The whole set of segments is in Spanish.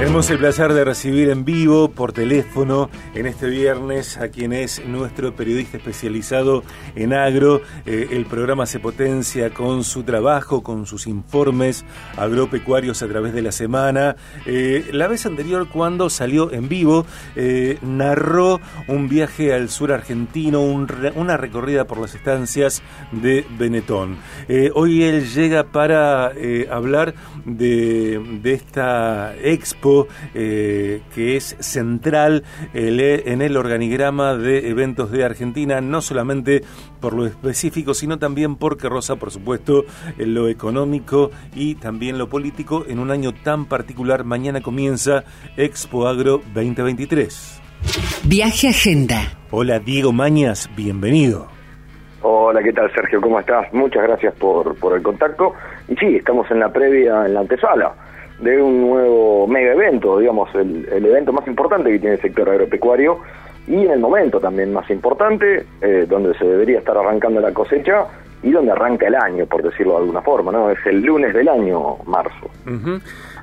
Tenemos el placer de recibir en vivo, por teléfono, en este viernes a quien es nuestro periodista especializado en agro. Eh, el programa se potencia con su trabajo, con sus informes agropecuarios a través de la semana. Eh, la vez anterior, cuando salió en vivo, eh, narró un viaje al sur argentino, una recorrida por las estancias de Benetón. hoy él llega para hablar de, de esta expo eh, que es central en el organigrama de eventos de Argentina, no solamente por lo específico, sino también porque rosa, por supuesto, en lo económico y también lo político en un año tan particular. Mañana comienza Expo Agro 2023. Viaje Agenda. Hola Diego Mañas, bienvenido. Hola, ¿qué tal Sergio? ¿Cómo estás? Muchas gracias por, por el contacto. Y sí, estamos en la previa, en la antesala de un nuevo mega evento, digamos, el, evento más importante que tiene el sector agropecuario y en el momento también más importante, eh, donde se debería estar arrancando la cosecha y donde arranca el año, por decirlo de alguna forma, ¿no? Es el lunes del año, marzo.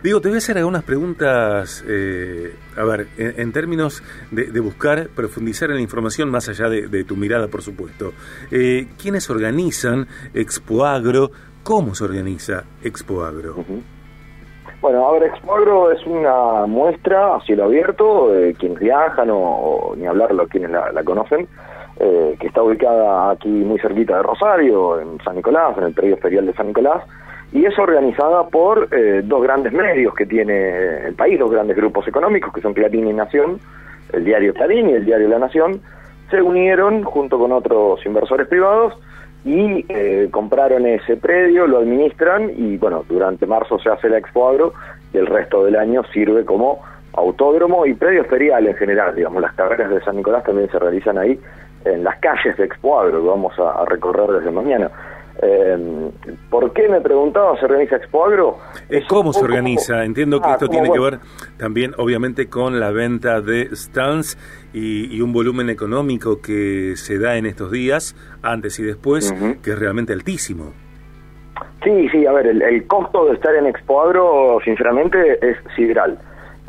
Digo, te voy a hacer algunas preguntas, eh, a ver, en, términos de, buscar profundizar en la información más allá de, tu mirada, por supuesto. Eh, ¿Quiénes organizan Expo Agro? ¿Cómo se organiza Expo Agro? Bueno, a ver, es una muestra a cielo abierto, de quienes viajan o, ni hablarlo, quienes la, conocen, eh, que está ubicada aquí muy cerquita de Rosario, en San Nicolás, en el periodo ferial de San Nicolás, y es organizada por eh, dos grandes medios que tiene el país, dos grandes grupos económicos, que son Clarín y Nación, el diario Clarín y el diario La Nación, se unieron junto con otros inversores privados y eh, compraron ese predio, lo administran y bueno, durante marzo se hace la Expo Agro y el resto del año sirve como autódromo y predio ferial en general, digamos, las carreras de San Nicolás también se realizan ahí en las calles de Expo Agro, que vamos a recorrer desde mañana. Eh, ¿Por qué me preguntaba se organiza Expo Agro? ¿Cómo se organiza? Entiendo que ah, esto tiene que ver también, obviamente, con la venta de stands y, un volumen económico que se da en estos días, antes y después, que es realmente altísimo. Sí, sí, a ver, el, costo de estar en Expo Agro, sinceramente, es sideral.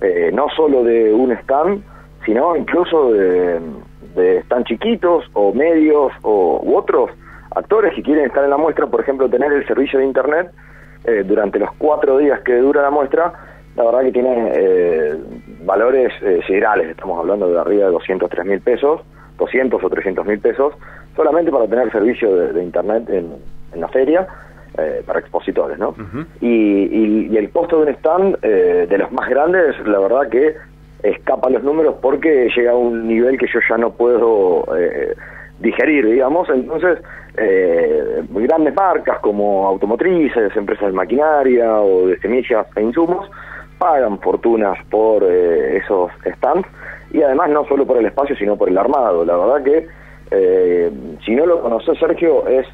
Eh, no solo de un stand, sino incluso de, de stand chiquitos o medios o, u otros actores que quieren estar en la muestra, por ejemplo, tener el servicio de Internet eh, durante los cuatro días que dura la muestra, la verdad que tiene eh, valores eh, siderales, estamos hablando de arriba de 203 mil pesos, 200 o 300 mil pesos, solamente para tener servicio de, Internet en, la feria. Eh, para expositores, ¿no? y, el costo de un stand de los más grandes, la verdad que escapa los números porque llega a un nivel que yo ya no puedo digerir, digamos. Entonces, eh, grandes marcas como automotrices, empresas de maquinaria o de semillas e insumos pagan fortunas por eh, esos stands y además no solo por el espacio sino por el armado. La verdad que eh, si no lo conoces Sergio es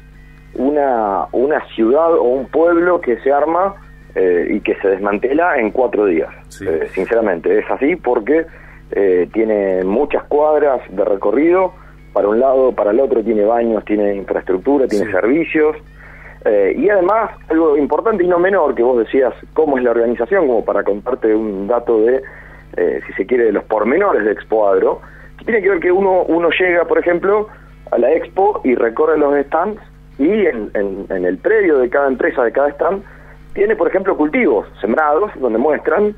una, una ciudad o un pueblo que se arma eh, y que se desmantela en cuatro días. sinceramente es así porque tiene muchas cuadras de recorrido para un lado, para el otro, tiene baños, tiene infraestructura, tiene servicios. Eh, y además, algo importante y no menor, que vos decías, cómo es la organización, como para contarte un dato de, eh, si se quiere, de los pormenores de Expo Agro, que tiene que ver que uno, uno llega, por ejemplo, a la Expo y recorre los stands y en, en el predio de cada empresa, de cada stand, tiene, por ejemplo, cultivos sembrados, donde muestran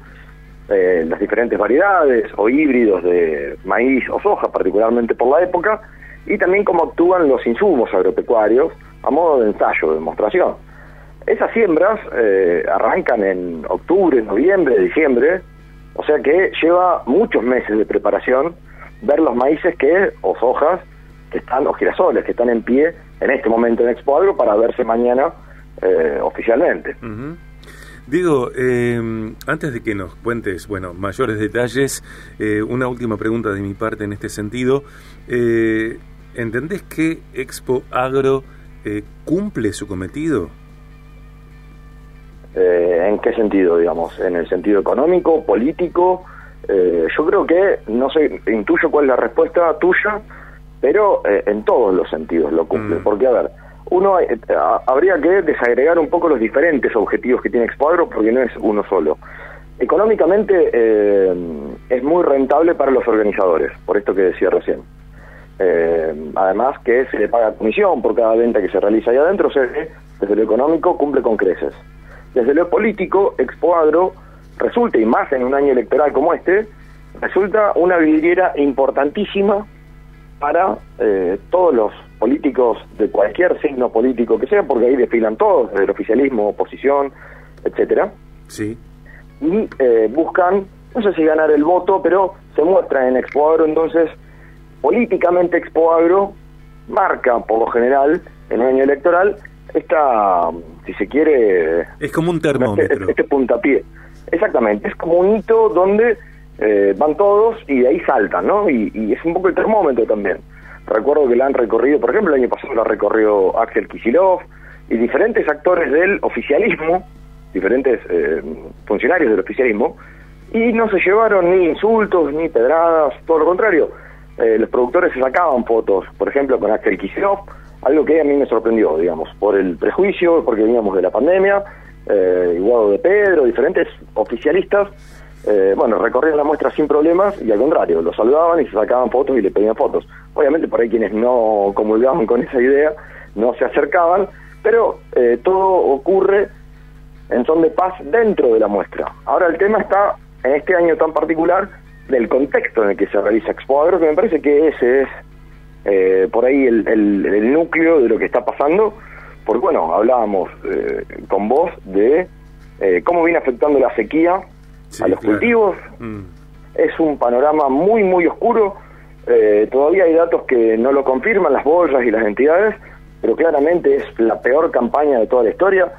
eh, las diferentes variedades o híbridos de maíz o soja, particularmente por la época, y también cómo actúan los insumos agropecuarios a modo de ensayo, de demostración. Esas siembras eh, arrancan en octubre, noviembre, diciembre, o sea que lleva muchos meses de preparación ver los maíces que, o sojas, que están, o girasoles, que están en pie en este momento en Expo Agro para verse mañana eh, oficialmente. Diego, eh, antes de que nos cuentes, bueno, mayores detalles, eh, una última pregunta de mi parte en este sentido. Eh, ¿Entendés que Expo Agro cumple su cometido? ¿En qué sentido, digamos? ¿En el sentido económico, político? yo creo que, no sé, intuyo cuál es la respuesta tuya, pero en todos los sentidos lo cumple. Mm. Porque, a ver, uno eh, habría que desagregar un poco los diferentes objetivos que tiene Expo porque no es uno solo. Económicamente eh, es muy rentable para los organizadores, por esto que decía recién. Eh, además que se le paga comisión por cada venta que se realiza ahí adentro, o sea desde lo económico cumple con creces. Desde lo político, Expo Agro resulta, y más en un año electoral como este, resulta una vidriera importantísima para eh, todos los políticos de cualquier signo político que sea, porque ahí desfilan todos, desde el oficialismo, oposición, etcétera. Sí. Y eh, buscan, no sé si ganar el voto, pero se muestra en Expo Agro, entonces, políticamente Expo Agro marca, por lo general, en un año electoral, esta, si se quiere... Es como un termómetro. Este, este puntapié. Exactamente, es como un hito donde eh, van todos y de ahí saltan, ¿no? Y, es un poco el termómetro también. Recuerdo que la han recorrido, por ejemplo, el año pasado la recorrió Axel Kisilov y diferentes actores del oficialismo, diferentes eh, funcionarios del oficialismo, y no se llevaron ni insultos ni pedradas, todo lo contrario. Eh, los productores se sacaban fotos, por ejemplo, con Axel Kisilov, algo que a mí me sorprendió, digamos, por el prejuicio, porque veníamos de la pandemia, eh, Guado de Pedro, diferentes oficialistas, eh, bueno, recorrían la muestra sin problemas y al contrario, lo saludaban y se sacaban fotos y le pedían fotos. Obviamente por ahí quienes no comulgaban con esa idea no se acercaban, pero eh, todo ocurre en son de paz dentro de la muestra. Ahora el tema está, en este año tan particular, del contexto en el que se realiza Expo Agro, que me parece que ese es eh, por ahí el, el, núcleo de lo que está pasando, porque bueno, hablábamos eh, con vos de eh, cómo viene afectando la sequía a los cultivos. Mm. Es un panorama muy, muy oscuro. todavía hay datos que no lo confirman las bolsas y las entidades, pero claramente es la peor campaña de toda la historia,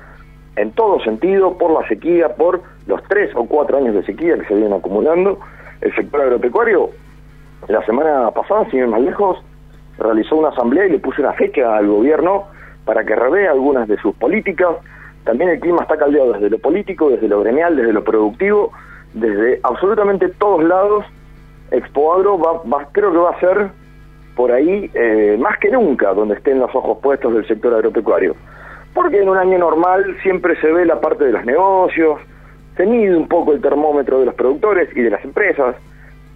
en todo sentido, por la sequía, por los tres o cuatro años de sequía que se vienen acumulando. El sector agropecuario, la semana pasada, sin ir más lejos, realizó una asamblea y le puso una fecha al gobierno para que revea algunas de sus políticas. También el clima está caldeado desde lo político, desde lo gremial, desde lo productivo, desde absolutamente todos lados. Expo Agro va, creo que va a ser por ahí eh, más que nunca donde estén los ojos puestos del sector agropecuario. Porque en un año normal siempre se ve la parte de los negocios, se mide un poco el termómetro de los productores y de las empresas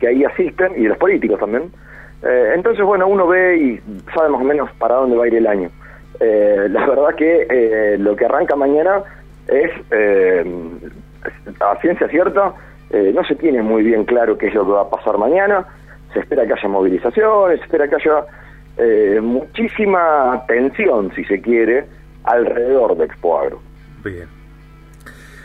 que ahí asisten y de los políticos también. Eh, entonces, bueno, uno ve y sabe más o menos para dónde va a ir el año. Eh, la verdad que eh, lo que arranca mañana es, a ciencia cierta, no se tiene muy bien claro qué es lo que va a pasar mañana. Se espera que haya movilizaciones, se espera que haya muchísima tensión, si se quiere, alrededor de Expo Agro. Bien.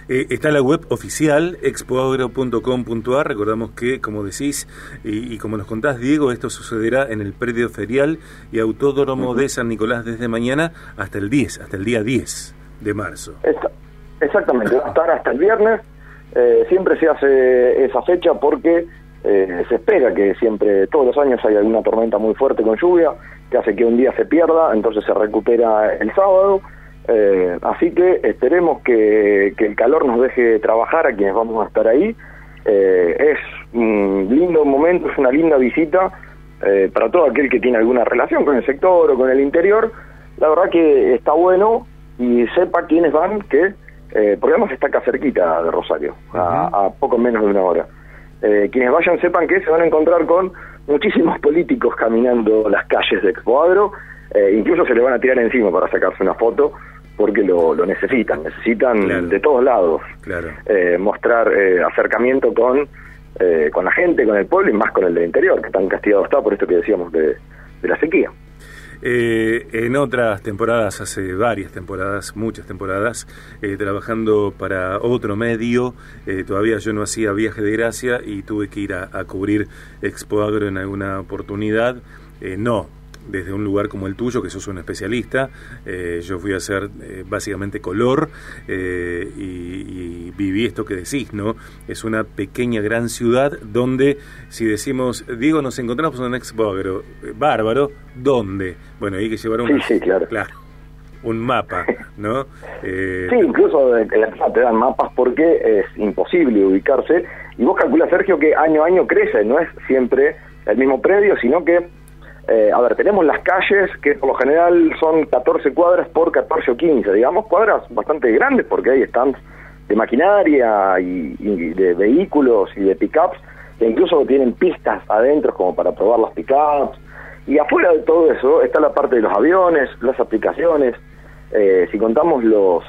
Eh, está la web oficial expoagro.com.ar. Recordamos que, como decís y, como nos contás, Diego, esto sucederá en el predio ferial y autódromo de San Nicolás desde mañana hasta el 10, hasta el día 10 de marzo. exactamente, va a estar hasta el viernes. Eh, siempre se hace esa fecha porque eh, se espera que siempre, todos los años hay alguna tormenta muy fuerte con lluvia que hace que un día se pierda, entonces se recupera el sábado eh, así que esperemos que, el calor nos deje trabajar a quienes vamos a estar ahí. Eh, es un lindo momento, es una linda visita eh, para todo aquel que tiene alguna relación con el sector o con el interior. La verdad que está bueno y sepa quiénes van, que porque además está acá cerquita de Rosario, a, poco menos de una hora. quienes vayan sepan que se van a encontrar con muchísimos políticos caminando las calles de Expoadro, incluso se le van a tirar encima para sacarse una foto porque lo, lo necesitan, necesitan de todos lados eh, mostrar eh, acercamiento con, eh, con la gente, con el pueblo y más con el del interior, que tan castigado está por esto que decíamos de, de la sequía. en otras temporadas, hace varias temporadas, muchas temporadas, trabajando para otro medio, todavía yo no hacía viaje de gracia y tuve que ir a, a cubrir Expo Agro en alguna oportunidad. no, desde un lugar como el tuyo, que sos un especialista. Eh, yo fui a hacer eh, básicamente color eh, y, viví esto que decís, ¿no? Es una pequeña gran ciudad donde, si decimos, Diego, nos encontramos en un expo pero bárbaro, ¿dónde? Bueno, hay que llevar un... Sí, claro. un mapa, ¿no? sí, incluso te dan mapas porque es imposible ubicarse. Y vos calculás, Sergio, que año a año crece, no es siempre el mismo predio, sino que eh, a ver, tenemos las calles que por lo general son 14 cuadras por 14 o 15, digamos, cuadras bastante grandes porque hay stands maquinaria y, de vehículos y de pickups que incluso tienen pistas adentro como para probar las pickups. Y afuera de todo eso está la parte de los aviones, las aplicaciones. Eh, si contamos los,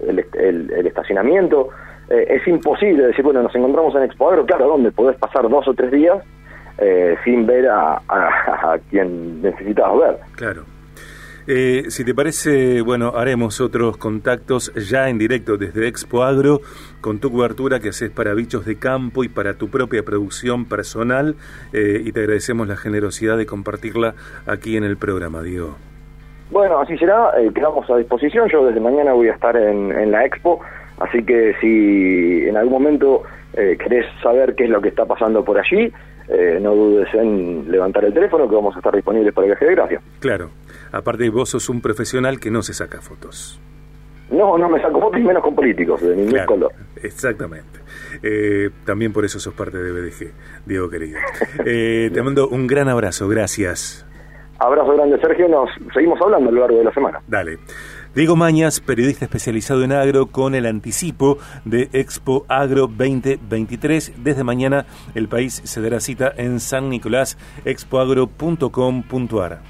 el, estacionamiento, eh, es imposible decir, bueno, nos encontramos en Expo Agro, claro, ¿dónde podés pasar dos o tres días eh, sin ver a, a, quien necesitas ver? Claro. Eh, si te parece, bueno, haremos otros contactos ya en directo desde Expo Agro con tu cobertura que haces para bichos de campo y para tu propia producción personal eh, y te agradecemos la generosidad de compartirla aquí en el programa, Diego. Bueno, así será, eh, quedamos a disposición, yo desde mañana voy a estar en, la Expo, así que si en algún momento querés saber qué es lo que está pasando por allí, no dudes en levantar el teléfono que vamos a estar disponibles para el viaje de gracia. Claro. Aparte, vos sos un profesional que no se saca fotos. No, no me saco fotos y menos con políticos, de ningún color. Exactamente. Eh, también por eso sos parte de BDG, Diego querido. Eh, te mando un gran abrazo, gracias. Abrazo grande, Sergio. Nos seguimos hablando a lo largo de la semana. Dale. Diego Mañas, periodista especializado en agro, con el anticipo de Expo Agro 2023. Desde mañana el país se dará cita en San Nicolás, expoagro.com.ar.